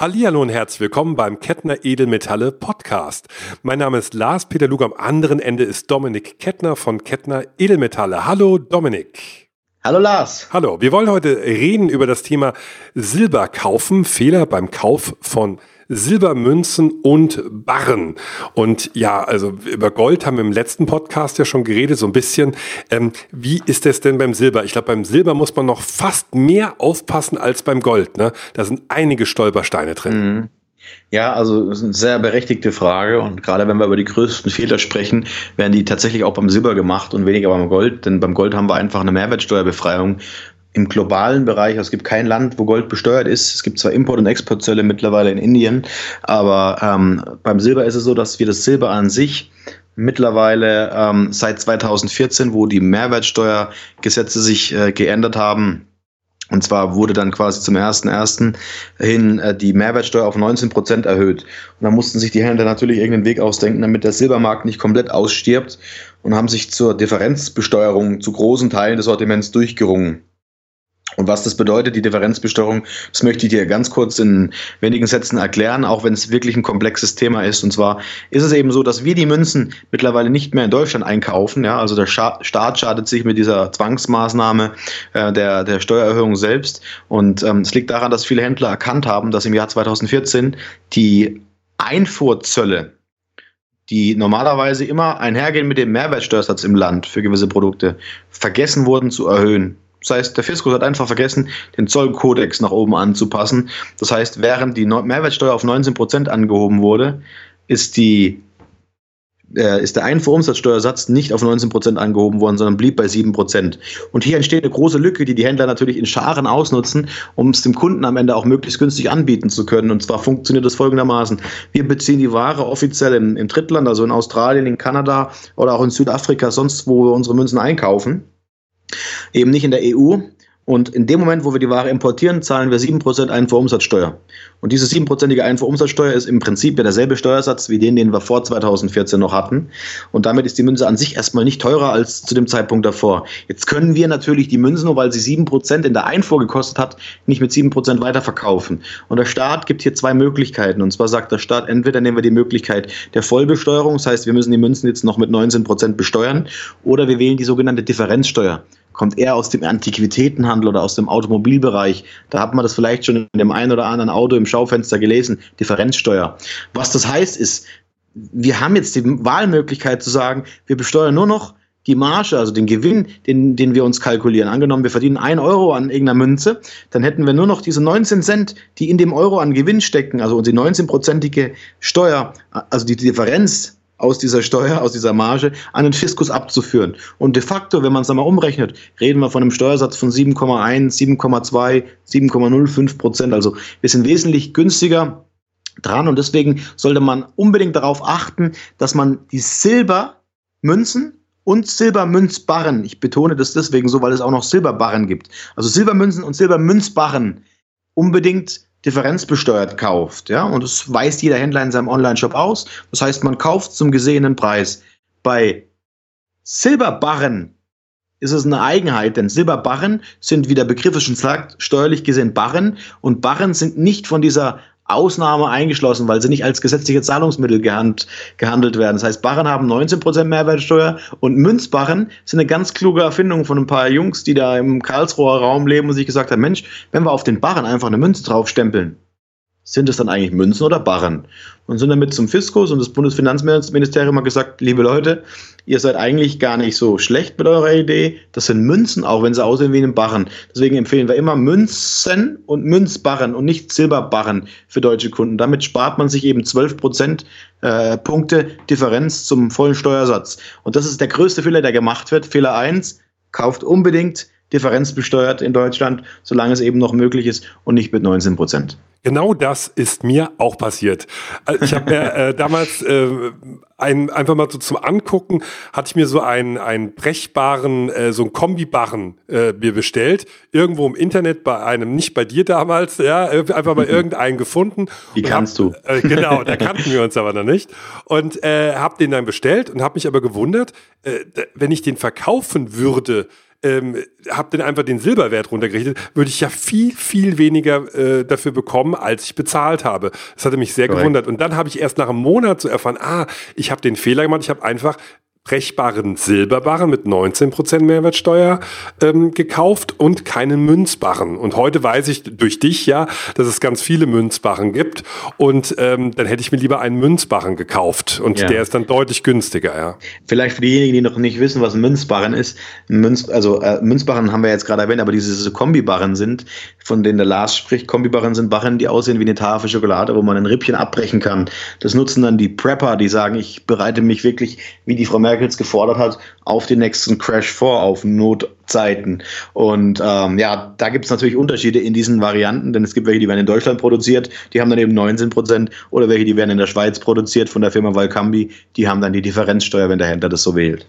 Hallihallo und herzlich willkommen beim Kettner Edelmetalle Podcast. Mein Name ist Lars Peter Lug, am anderen Ende ist Dominik Kettner von Kettner Edelmetalle. Hallo Dominik. Hallo Lars. Hallo, wir wollen heute reden über das Thema Silber kaufen, Fehler beim Kauf von Silbermünzen und Barren. Und ja, also über Gold haben wir im letzten Podcast ja schon geredet, so ein bisschen. Ähm, wie ist es denn beim Silber? Ich glaube, beim Silber muss man noch fast mehr aufpassen als beim Gold. Ne? Da sind einige Stolpersteine drin. Mhm. Ja, also das ist eine sehr berechtigte Frage und gerade wenn wir über die größten Fehler sprechen, werden die tatsächlich auch beim Silber gemacht und weniger beim Gold, denn beim Gold haben wir einfach eine Mehrwertsteuerbefreiung im globalen Bereich, also es gibt kein Land, wo Gold besteuert ist. Es gibt zwar Import- und Exportzölle mittlerweile in Indien, aber ähm, beim Silber ist es so, dass wir das Silber an sich mittlerweile ähm, seit 2014, wo die Mehrwertsteuergesetze sich äh, geändert haben, und zwar wurde dann quasi zum 1.1. hin äh, die Mehrwertsteuer auf 19 Prozent erhöht. Und da mussten sich die Händler natürlich irgendeinen Weg ausdenken, damit der Silbermarkt nicht komplett ausstirbt und haben sich zur Differenzbesteuerung zu großen Teilen des Sortiments durchgerungen. Und was das bedeutet, die Differenzbesteuerung, das möchte ich dir ganz kurz in wenigen Sätzen erklären, auch wenn es wirklich ein komplexes Thema ist. Und zwar ist es eben so, dass wir die Münzen mittlerweile nicht mehr in Deutschland einkaufen. Ja, also der Staat schadet sich mit dieser Zwangsmaßnahme äh, der, der Steuererhöhung selbst. Und ähm, es liegt daran, dass viele Händler erkannt haben, dass im Jahr 2014 die Einfuhrzölle die normalerweise immer einhergehen mit dem Mehrwertsteuersatz im Land für gewisse Produkte, vergessen wurden zu erhöhen. Das heißt, der Fiskus hat einfach vergessen, den Zollkodex nach oben anzupassen. Das heißt, während die Mehrwertsteuer auf 19 Prozent angehoben wurde, ist die äh, ist der Einfuhrumsatzsteuersatz nicht auf 19 Prozent angehoben worden, sondern blieb bei 7 Prozent. Und hier entsteht eine große Lücke, die die Händler natürlich in Scharen ausnutzen, um es dem Kunden am Ende auch möglichst günstig anbieten zu können. Und zwar funktioniert das folgendermaßen. Wir beziehen die Ware offiziell im, im Drittland, also in Australien, in Kanada oder auch in Südafrika, sonst wo wir unsere Münzen einkaufen eben nicht in der EU. Und in dem Moment, wo wir die Ware importieren, zahlen wir 7% Einfuhrumsatzsteuer. Und diese 7%ige Einfuhrumsatzsteuer ist im Prinzip ja derselbe Steuersatz wie den, den wir vor 2014 noch hatten. Und damit ist die Münze an sich erstmal nicht teurer als zu dem Zeitpunkt davor. Jetzt können wir natürlich die Münze, nur weil sie 7% in der Einfuhr gekostet hat, nicht mit 7% weiterverkaufen. Und der Staat gibt hier zwei Möglichkeiten. Und zwar sagt der Staat, entweder nehmen wir die Möglichkeit der Vollbesteuerung, das heißt, wir müssen die Münzen jetzt noch mit 19% besteuern, oder wir wählen die sogenannte Differenzsteuer kommt eher aus dem Antiquitätenhandel oder aus dem Automobilbereich. Da hat man das vielleicht schon in dem einen oder anderen Auto im Schaufenster gelesen, Differenzsteuer. Was das heißt ist, wir haben jetzt die Wahlmöglichkeit zu sagen, wir besteuern nur noch die Marge, also den Gewinn, den, den wir uns kalkulieren. Angenommen, wir verdienen ein Euro an irgendeiner Münze, dann hätten wir nur noch diese 19 Cent, die in dem Euro an Gewinn stecken, also unsere 19-prozentige Steuer, also die Differenz aus dieser Steuer, aus dieser Marge an den Fiskus abzuführen. Und de facto, wenn man es einmal umrechnet, reden wir von einem Steuersatz von 7,1, 7,2, 7,05 Prozent. Also wir sind wesentlich günstiger dran und deswegen sollte man unbedingt darauf achten, dass man die Silbermünzen und Silbermünzbarren, ich betone das deswegen so, weil es auch noch Silberbarren gibt, also Silbermünzen und Silbermünzbarren unbedingt differenzbesteuert kauft, ja, und das weist jeder Händler in seinem Online-Shop aus. Das heißt, man kauft zum gesehenen Preis. Bei Silberbarren ist es eine Eigenheit, denn Silberbarren sind, wie der Begriff es schon sagt, steuerlich gesehen Barren und Barren sind nicht von dieser Ausnahme eingeschlossen, weil sie nicht als gesetzliche Zahlungsmittel gehand, gehandelt werden. Das heißt, Barren haben 19% Mehrwertsteuer und Münzbarren sind eine ganz kluge Erfindung von ein paar Jungs, die da im Karlsruher Raum leben und sich gesagt haben, Mensch, wenn wir auf den Barren einfach eine Münze draufstempeln, sind es dann eigentlich Münzen oder Barren? Und sind damit zum Fiskus und das Bundesfinanzministerium hat gesagt, liebe Leute, ihr seid eigentlich gar nicht so schlecht mit eurer Idee. Das sind Münzen, auch wenn sie aussehen wie ein Barren. Deswegen empfehlen wir immer Münzen und Münzbarren und nicht Silberbarren für deutsche Kunden. Damit spart man sich eben 12 Prozent äh, Punkte Differenz zum vollen Steuersatz. Und das ist der größte Fehler, der gemacht wird. Fehler eins: kauft unbedingt differenzbesteuert in Deutschland, solange es eben noch möglich ist und nicht mit 19 Prozent. Genau das ist mir auch passiert. Also ich habe mir äh, damals äh, ein, einfach mal so zum Angucken, hatte ich mir so einen, einen brechbaren, äh, so einen Kombibarren äh, mir bestellt. Irgendwo im Internet bei einem, nicht bei dir damals, ja, einfach mal irgendeinen gefunden. Wie kannst hab, du? Äh, genau, da kannten wir uns aber noch nicht. Und äh, habe den dann bestellt und habe mich aber gewundert, äh, wenn ich den verkaufen würde, ähm, habe dann einfach den Silberwert runtergerichtet, würde ich ja viel, viel weniger äh, dafür bekommen, als ich bezahlt habe. Das hatte mich sehr Correct. gewundert. Und dann habe ich erst nach einem Monat so erfahren, ah, ich habe den Fehler gemacht, ich habe einfach brechbaren Silberbarren mit 19% Mehrwertsteuer ähm, gekauft und keinen Münzbarren. Und heute weiß ich durch dich ja, dass es ganz viele Münzbarren gibt. Und ähm, dann hätte ich mir lieber einen Münzbarren gekauft. Und ja. der ist dann deutlich günstiger, ja. Vielleicht für diejenigen, die noch nicht wissen, was ein Münzbarren ist. Münz, also äh, Münzbarren haben wir jetzt gerade erwähnt, aber diese Kombibarren sind, von denen der Lars spricht, Kombibarren sind Barren, die aussehen wie eine Tafel Schokolade, wo man ein Rippchen abbrechen kann. Das nutzen dann die Prepper, die sagen, ich bereite mich wirklich, wie die Frau Merkel Merkels gefordert hat, auf den nächsten Crash vor, auf Notzeiten. Und ähm, ja, da gibt es natürlich Unterschiede in diesen Varianten, denn es gibt welche, die werden in Deutschland produziert, die haben dann eben 19 Prozent, oder welche, die werden in der Schweiz produziert von der Firma Valcambi, die haben dann die Differenzsteuer, wenn der Händler das so wählt.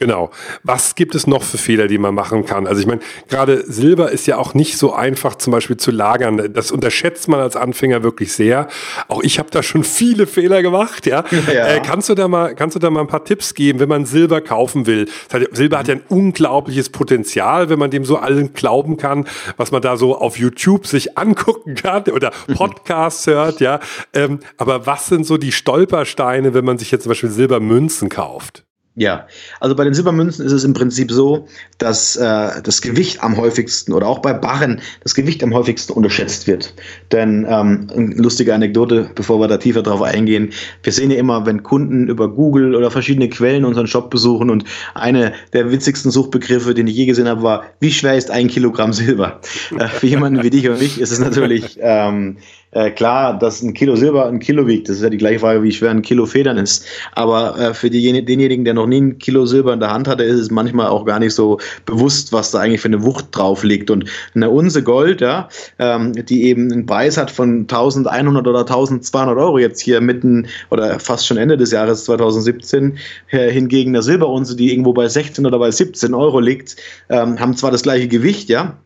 Genau. Was gibt es noch für Fehler, die man machen kann? Also ich meine, gerade Silber ist ja auch nicht so einfach zum Beispiel zu lagern. Das unterschätzt man als Anfänger wirklich sehr. Auch ich habe da schon viele Fehler gemacht. Ja. ja. Äh, kannst du da mal, kannst du da mal ein paar Tipps geben, wenn man Silber kaufen will? Silber hat ja ein unglaubliches Potenzial, wenn man dem so allen glauben kann, was man da so auf YouTube sich angucken kann oder Podcasts hört. Ja. Ähm, aber was sind so die Stolpersteine, wenn man sich jetzt zum Beispiel Silbermünzen kauft? Ja, also bei den Silbermünzen ist es im Prinzip so, dass äh, das Gewicht am häufigsten oder auch bei Barren das Gewicht am häufigsten unterschätzt wird. Denn ähm, lustige Anekdote, bevor wir da tiefer drauf eingehen, wir sehen ja immer, wenn Kunden über Google oder verschiedene Quellen unseren Shop besuchen und eine der witzigsten Suchbegriffe, den ich je gesehen habe, war, wie schwer ist ein Kilogramm Silber? Äh, für jemanden wie dich und mich ist es natürlich ähm, äh, klar, dass ein Kilo Silber ein Kilo wiegt. Das ist ja die gleiche Frage, wie schwer ein Kilo Federn ist. Aber äh, für die, denjenigen, der noch nie ein Kilo Silber in der Hand hatte, ist es manchmal auch gar nicht so bewusst, was da eigentlich für eine Wucht drauf liegt. Und eine Unse Gold, ja, ähm, die eben einen Preis hat von 1100 oder 1200 Euro jetzt hier mitten oder fast schon Ende des Jahres 2017, äh, hingegen eine Silberunse, die irgendwo bei 16 oder bei 17 Euro liegt, ähm, haben zwar das gleiche Gewicht, ja,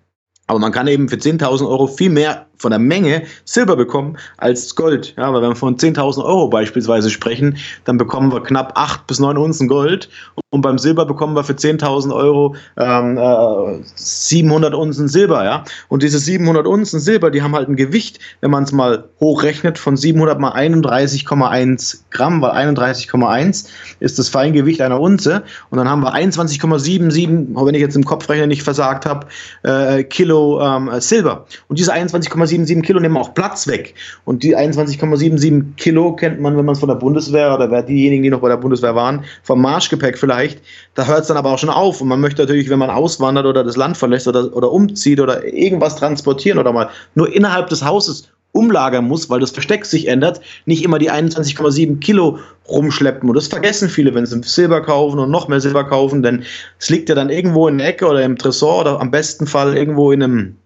aber man kann eben für 10.000 Euro viel mehr von der Menge Silber bekommen als Gold. Ja, weil wenn wir von 10.000 Euro beispielsweise sprechen, dann bekommen wir knapp 8 bis 9 Unzen Gold. Und beim Silber bekommen wir für 10.000 Euro ähm, äh, 700 Unzen Silber. Ja? Und diese 700 Unzen Silber, die haben halt ein Gewicht, wenn man es mal hochrechnet, von 700 mal 31,1 Gramm, weil 31,1 ist das Feingewicht einer Unze. Und dann haben wir 21,77, wenn ich jetzt im Kopfrechner nicht versagt habe, äh, Kilo ähm, Silber. Und diese 21,77 Kilo nehmen auch Platz weg. Und die 21,77 Kilo kennt man, wenn man es von der Bundeswehr oder diejenigen, die noch bei der Bundeswehr waren, vom Marschgepäck vielleicht. Da hört es dann aber auch schon auf. Und man möchte natürlich, wenn man auswandert oder das Land verlässt oder, oder umzieht oder irgendwas transportieren oder mal nur innerhalb des Hauses umlagern muss, weil das Versteck sich ändert, nicht immer die 21,7 Kilo rumschleppen. Und das vergessen viele, wenn sie Silber kaufen und noch mehr Silber kaufen, denn es liegt ja dann irgendwo in der Ecke oder im Tresor oder am besten Fall irgendwo in einem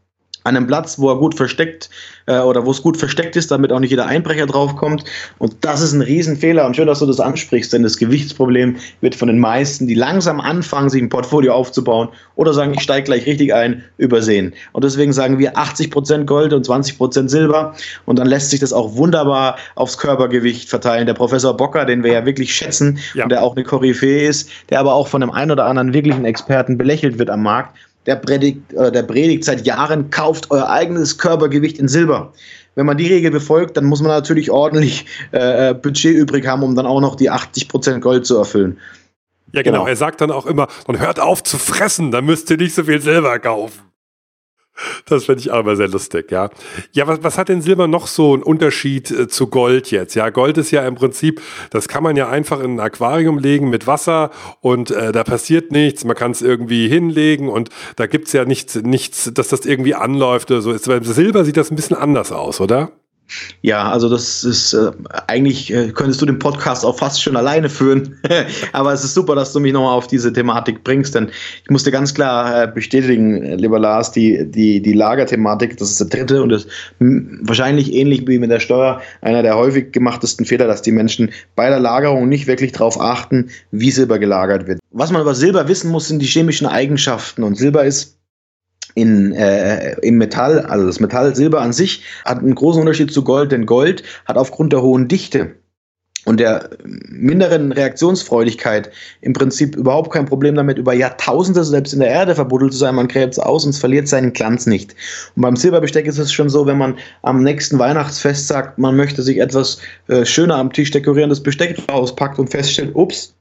an einem Platz, wo er gut versteckt äh, oder wo es gut versteckt ist, damit auch nicht jeder Einbrecher draufkommt. Und das ist ein Riesenfehler. Und schön, dass du das ansprichst, denn das Gewichtsproblem wird von den meisten, die langsam anfangen, sich ein Portfolio aufzubauen oder sagen, ich steige gleich richtig ein, übersehen. Und deswegen sagen wir 80% Gold und 20% Silber. Und dann lässt sich das auch wunderbar aufs Körpergewicht verteilen. Der Professor Bocker, den wir ja wirklich schätzen ja. und der auch eine Koryphäe ist, der aber auch von dem einen oder anderen wirklichen Experten belächelt wird am Markt der predigt, äh, der predigt seit Jahren, kauft euer eigenes Körpergewicht in Silber. Wenn man die Regel befolgt, dann muss man natürlich ordentlich äh, äh Budget übrig haben, um dann auch noch die 80% Gold zu erfüllen. Ja, genau. genau. Er sagt dann auch immer, dann hört auf zu fressen, dann müsst ihr nicht so viel Silber kaufen. Das finde ich immer sehr lustig, ja. Ja, was, was hat denn Silber noch so einen Unterschied äh, zu Gold jetzt? Ja, Gold ist ja im Prinzip, das kann man ja einfach in ein Aquarium legen mit Wasser und äh, da passiert nichts. Man kann es irgendwie hinlegen und da gibt's ja nichts, nichts, dass das irgendwie anläuft oder so. Beim Silber sieht das ein bisschen anders aus, oder? Ja, also das ist äh, eigentlich äh, könntest du den Podcast auch fast schon alleine führen. Aber es ist super, dass du mich nochmal auf diese Thematik bringst, denn ich musste ganz klar äh, bestätigen, äh, lieber Lars, die, die, die Lagerthematik, das ist der dritte und das wahrscheinlich ähnlich wie mit der Steuer einer der häufig gemachtesten Fehler, dass die Menschen bei der Lagerung nicht wirklich darauf achten, wie Silber gelagert wird. Was man über Silber wissen muss, sind die chemischen Eigenschaften und Silber ist in, äh, im Metall, also das Metall Silber an sich, hat einen großen Unterschied zu Gold, denn Gold hat aufgrund der hohen Dichte und der minderen Reaktionsfreudigkeit im Prinzip überhaupt kein Problem damit, über Jahrtausende selbst in der Erde verbuddelt zu sein. Man gräbt es aus und es verliert seinen Glanz nicht. Und beim Silberbesteck ist es schon so, wenn man am nächsten Weihnachtsfest sagt, man möchte sich etwas äh, schöner am Tisch dekorieren, das Besteck rauspackt und feststellt, ups,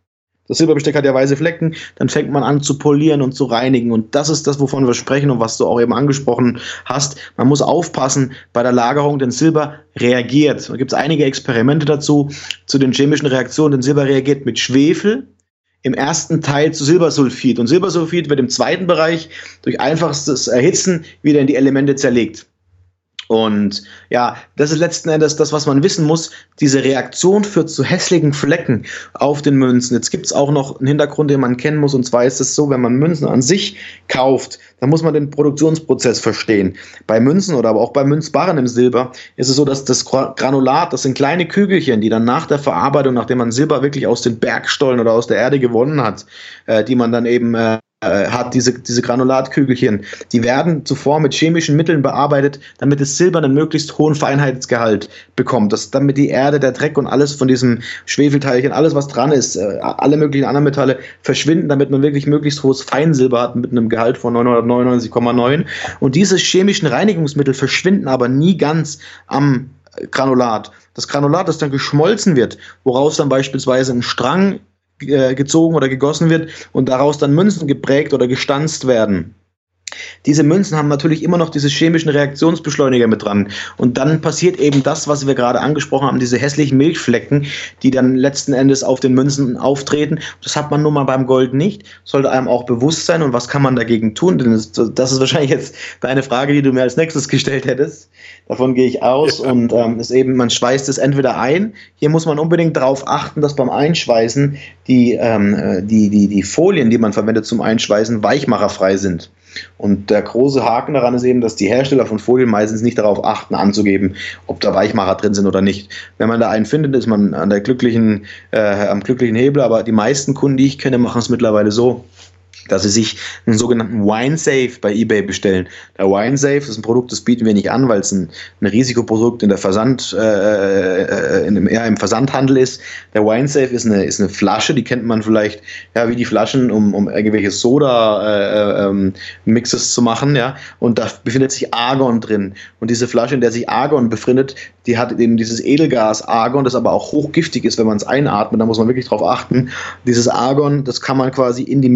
das Silberbesteck hat ja weiße Flecken, dann fängt man an zu polieren und zu reinigen. Und das ist das, wovon wir sprechen und was du auch eben angesprochen hast. Man muss aufpassen bei der Lagerung, denn Silber reagiert. Da gibt es einige Experimente dazu, zu den chemischen Reaktionen. Denn Silber reagiert mit Schwefel, im ersten Teil zu Silbersulfid. Und Silbersulfid wird im zweiten Bereich durch einfachstes Erhitzen wieder in die Elemente zerlegt. Und ja, das ist letzten Endes das, was man wissen muss. Diese Reaktion führt zu hässlichen Flecken auf den Münzen. Jetzt gibt es auch noch einen Hintergrund, den man kennen muss. Und zwar ist es so, wenn man Münzen an sich kauft, dann muss man den Produktionsprozess verstehen. Bei Münzen oder aber auch bei Münzbarren im Silber ist es so, dass das Granulat, das sind kleine Kügelchen, die dann nach der Verarbeitung, nachdem man Silber wirklich aus den Bergstollen oder aus der Erde gewonnen hat, äh, die man dann eben äh, äh, hat, diese, diese Granulatkügelchen, die werden zuvor mit chemischen Mitteln bearbeitet, damit das Silber einen möglichst hohen Feinheitsgehalt bekommt, dass damit die Erde, der Dreck und alles von diesem Schwefelteilchen, alles was dran ist, äh, alle möglichen anderen Metalle verschwinden, damit man wirklich möglichst hohes Feinsilber hat mit einem Gehalt von 999,9 und diese chemischen Reinigungsmittel verschwinden aber nie ganz am Granulat. Das Granulat, das dann geschmolzen wird, woraus dann beispielsweise ein Strang gezogen oder gegossen wird und daraus dann Münzen geprägt oder gestanzt werden. Diese Münzen haben natürlich immer noch diese chemischen Reaktionsbeschleuniger mit dran. Und dann passiert eben das, was wir gerade angesprochen haben, diese hässlichen Milchflecken, die dann letzten Endes auf den Münzen auftreten. Das hat man nun mal beim Gold nicht. Sollte einem auch bewusst sein. Und was kann man dagegen tun? Denn das, ist wahrscheinlich jetzt deine Frage, die du mir als nächstes gestellt hättest. Davon gehe ich aus. Ja. Und ähm, ist eben, man schweißt es entweder ein. Hier muss man unbedingt darauf achten, dass beim Einschweißen die, ähm, äh, die, die, die Folien, die man verwendet zum Einschweißen, weichmacherfrei sind. Und der große Haken daran ist eben, dass die Hersteller von Folien meistens nicht darauf achten, anzugeben, ob da Weichmacher drin sind oder nicht. Wenn man da einen findet, ist man an der glücklichen, äh, am glücklichen Hebel, aber die meisten Kunden, die ich kenne, machen es mittlerweile so, dass sie sich einen sogenannten Wine Safe bei eBay bestellen. Der Wine Safe ist ein Produkt, das bieten wir nicht an, weil es ein, ein Risikoprodukt in der Versand, äh, äh in, eher im Versandhandel ist. Der Wine Safe ist eine, ist eine Flasche, die kennt man vielleicht ja wie die Flaschen, um, um irgendwelche Soda-Mixes äh, ähm, zu machen, ja. Und da befindet sich Argon drin. Und diese Flasche, in der sich Argon befindet, die hat eben dieses Edelgas Argon, das aber auch hochgiftig ist, wenn man es einatmet. Da muss man wirklich drauf achten. Dieses Argon, das kann man quasi in die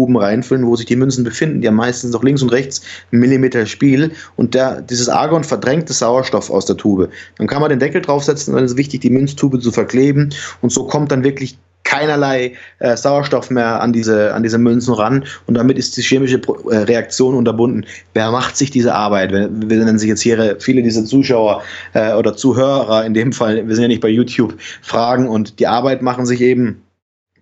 Münztuben reinfüllen, wo sich die Münzen befinden. Die haben meistens noch links und rechts Millimeter Spiel und der, dieses Argon verdrängt das Sauerstoff aus der Tube. Dann kann man den Deckel draufsetzen, dann ist es wichtig, die Münztube zu verkleben und so kommt dann wirklich keinerlei äh, Sauerstoff mehr an diese, an diese Münzen ran und damit ist die chemische äh, Reaktion unterbunden. Wer macht sich diese Arbeit? Wir, wir nennen sich jetzt hier viele dieser Zuschauer äh, oder Zuhörer in dem Fall, wir sind ja nicht bei YouTube, fragen und die Arbeit machen sich eben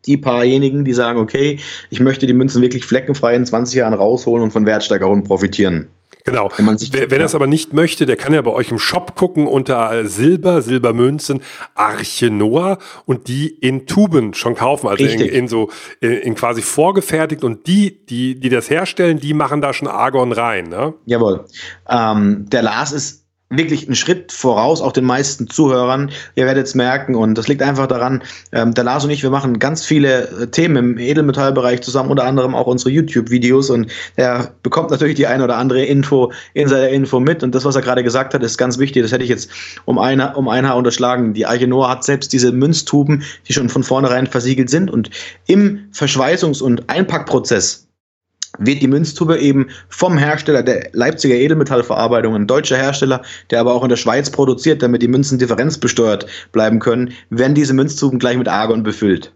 die paarjenigen, die sagen, okay, ich möchte die Münzen wirklich fleckenfrei in 20 Jahren rausholen und von Wertsteigerungen profitieren. Genau. Wenn, man sich, Wer, wenn er es aber nicht möchte, der kann ja bei euch im Shop gucken unter Silber, Silbermünzen, Arche Noah und die in Tuben schon kaufen, also in, in, so in, in, quasi vorgefertigt und die, die, die das herstellen, die machen da schon Argon rein. Ne? Jawohl. Ähm, der Lars ist wirklich einen Schritt voraus, auch den meisten Zuhörern. Ihr werdet es merken. Und das liegt einfach daran, ähm, der Lars und ich, wir machen ganz viele äh, Themen im Edelmetallbereich zusammen, unter anderem auch unsere YouTube-Videos. Und er bekommt natürlich die eine oder andere Info, Insider-Info mit. Und das, was er gerade gesagt hat, ist ganz wichtig, das hätte ich jetzt um, eine, um ein Haar unterschlagen. Die Arche Noah hat selbst diese Münztuben, die schon von vornherein versiegelt sind. Und im Verschweißungs- und Einpackprozess wird die Münztube eben vom Hersteller der Leipziger Edelmetallverarbeitung, ein deutscher Hersteller, der aber auch in der Schweiz produziert, damit die Münzen differenzbesteuert bleiben können, werden diese Münztuben gleich mit Argon befüllt.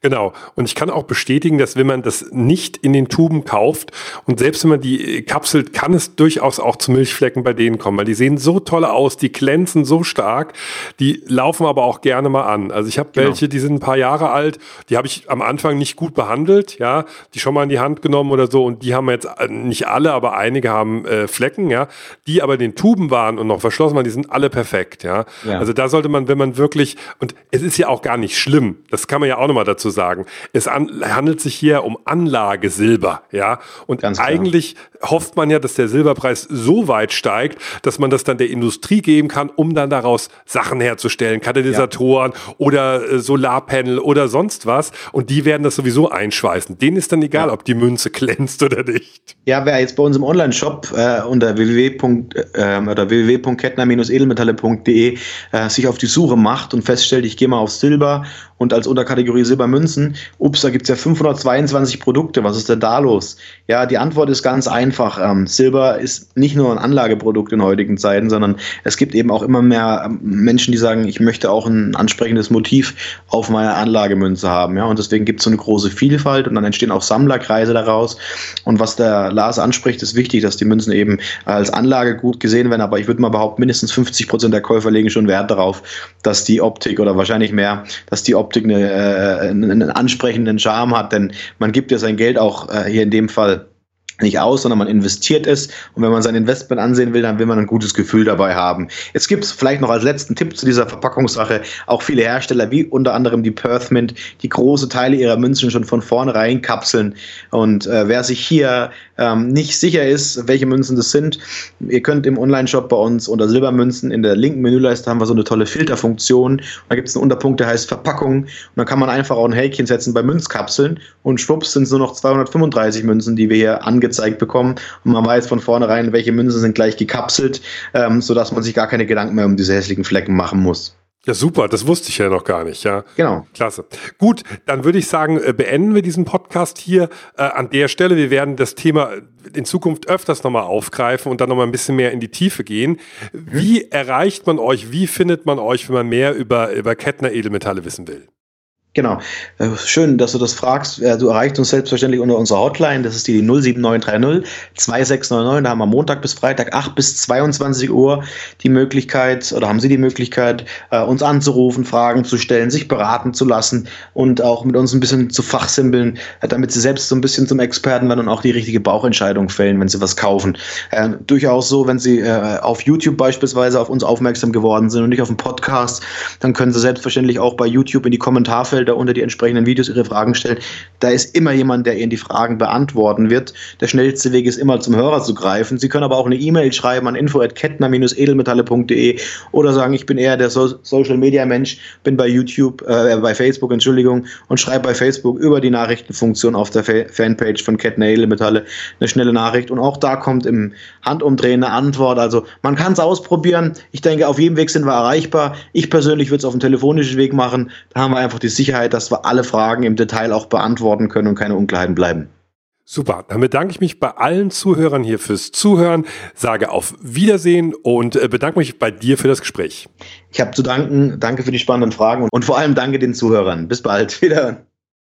Genau. Und ich kann auch bestätigen, dass wenn man das nicht in den Tuben kauft und selbst wenn man die kapselt, kann es durchaus auch zu Milchflecken bei denen kommen, weil die sehen so toll aus, die glänzen so stark, die laufen aber auch gerne mal an. Also ich habe genau. welche, die sind ein paar Jahre alt, die habe ich am Anfang nicht gut behandelt, ja, die schon mal in die Hand genommen oder so und die haben jetzt äh, nicht alle, aber einige haben äh, Flecken, ja, die aber in den Tuben waren und noch verschlossen waren, die sind alle perfekt, ja. ja. Also da sollte man, wenn man wirklich und es ist ja auch gar nicht schlimm, das kann man ja auch noch nochmal dazu sagen. Es an, handelt sich hier um Anlagesilber, ja. Und eigentlich hofft man ja, dass der Silberpreis so weit steigt, dass man das dann der Industrie geben kann, um dann daraus Sachen herzustellen, Katalysatoren ja. oder äh, Solarpanel oder sonst was. Und die werden das sowieso einschweißen. Denen ist dann egal, ja. ob die Münze glänzt oder nicht. Ja, wer jetzt bei uns im Online-Shop äh, unter www. Äh, oder www.kettner-edelmetalle.de äh, sich auf die Suche macht und feststellt, ich gehe mal auf Silber und als Unterkategorie Silbermünzen, ups, da gibt es ja 522 Produkte, was ist denn da los? Ja, die Antwort ist ganz einfach. Ähm, Silber ist nicht nur ein Anlageprodukt in heutigen Zeiten, sondern es gibt eben auch immer mehr ähm, Menschen, die sagen, ich möchte auch ein ansprechendes Motiv auf meiner Anlagemünze haben. Ja, und deswegen gibt es so eine große Vielfalt und dann entstehen auch Sammlerkreise daraus. Und was der Lars anspricht, ist wichtig, dass die Münzen eben als Anlage gut gesehen werden, aber ich würde mal behaupten, mindestens 50 Prozent der Käufer legen schon Wert darauf, dass die Optik oder wahrscheinlich mehr, dass die Optik eine, äh, einen ansprechenden Charme hat, denn man gibt ja sein Geld auch äh, hier in dem Fall nicht aus, sondern man investiert es. Und wenn man sein Investment ansehen will, dann will man ein gutes Gefühl dabei haben. Jetzt gibt es vielleicht noch als letzten Tipp zu dieser Verpackungssache auch viele Hersteller, wie unter anderem die Perth Mint, die große Teile ihrer Münzen schon von vornherein kapseln. Und äh, wer sich hier ähm, nicht sicher ist, welche Münzen das sind, ihr könnt im Online-Shop bei uns unter Silbermünzen in der linken Menüleiste haben wir so eine tolle Filterfunktion. Und da gibt es einen Unterpunkt, der heißt Verpackung. Und dann kann man einfach auch ein Häkchen setzen bei Münzkapseln und schwupps sind es nur noch 235 Münzen, die wir hier angezeigt bekommen. Und man weiß von vornherein, welche Münzen sind gleich gekapselt, ähm, sodass man sich gar keine Gedanken mehr um diese hässlichen Flecken machen muss. Ja, super, das wusste ich ja noch gar nicht, ja. Genau. Klasse. Gut, dann würde ich sagen, äh, beenden wir diesen Podcast hier äh, an der Stelle. Wir werden das Thema in Zukunft öfters nochmal aufgreifen und dann nochmal ein bisschen mehr in die Tiefe gehen. Wie erreicht man euch, wie findet man euch, wenn man mehr über, über Kettner Edelmetalle wissen will? Genau. Äh, schön, dass du das fragst. Äh, du erreichst uns selbstverständlich unter unserer Hotline. Das ist die 07930 2699. Da haben wir Montag bis Freitag 8 bis 22 Uhr die Möglichkeit oder haben Sie die Möglichkeit, äh, uns anzurufen, Fragen zu stellen, sich beraten zu lassen und auch mit uns ein bisschen zu fachsimpeln, damit Sie selbst so ein bisschen zum Experten werden und auch die richtige Bauchentscheidung fällen, wenn Sie was kaufen. Äh, durchaus so, wenn Sie äh, auf YouTube beispielsweise auf uns aufmerksam geworden sind und nicht auf dem Podcast, dann können Sie selbstverständlich auch bei YouTube in die Kommentarfelder da unter die entsprechenden Videos ihre Fragen stellen. Da ist immer jemand, der Ihnen die Fragen beantworten wird. Der schnellste Weg ist immer zum Hörer zu greifen. Sie können aber auch eine E-Mail schreiben an info@kettner-edelmetalle.de oder sagen, ich bin eher der so Social Media Mensch, bin bei YouTube, äh, bei Facebook, Entschuldigung, und schreibe bei Facebook über die Nachrichtenfunktion auf der Fa Fanpage von Kettner Edelmetalle eine schnelle Nachricht. Und auch da kommt im Handumdrehen eine Antwort. Also man kann es ausprobieren. Ich denke, auf jedem Weg sind wir erreichbar. Ich persönlich würde es auf dem telefonischen Weg machen. Da haben wir einfach die Sicherheit Sicherheit, dass wir alle Fragen im Detail auch beantworten können und keine Unklarheiten bleiben. Super, dann bedanke ich mich bei allen Zuhörern hier fürs Zuhören, sage auf Wiedersehen und äh, bedanke mich bei dir für das Gespräch. Ich habe zu danken, danke für die spannenden Fragen und vor allem danke den Zuhörern. Bis bald, wiederhören.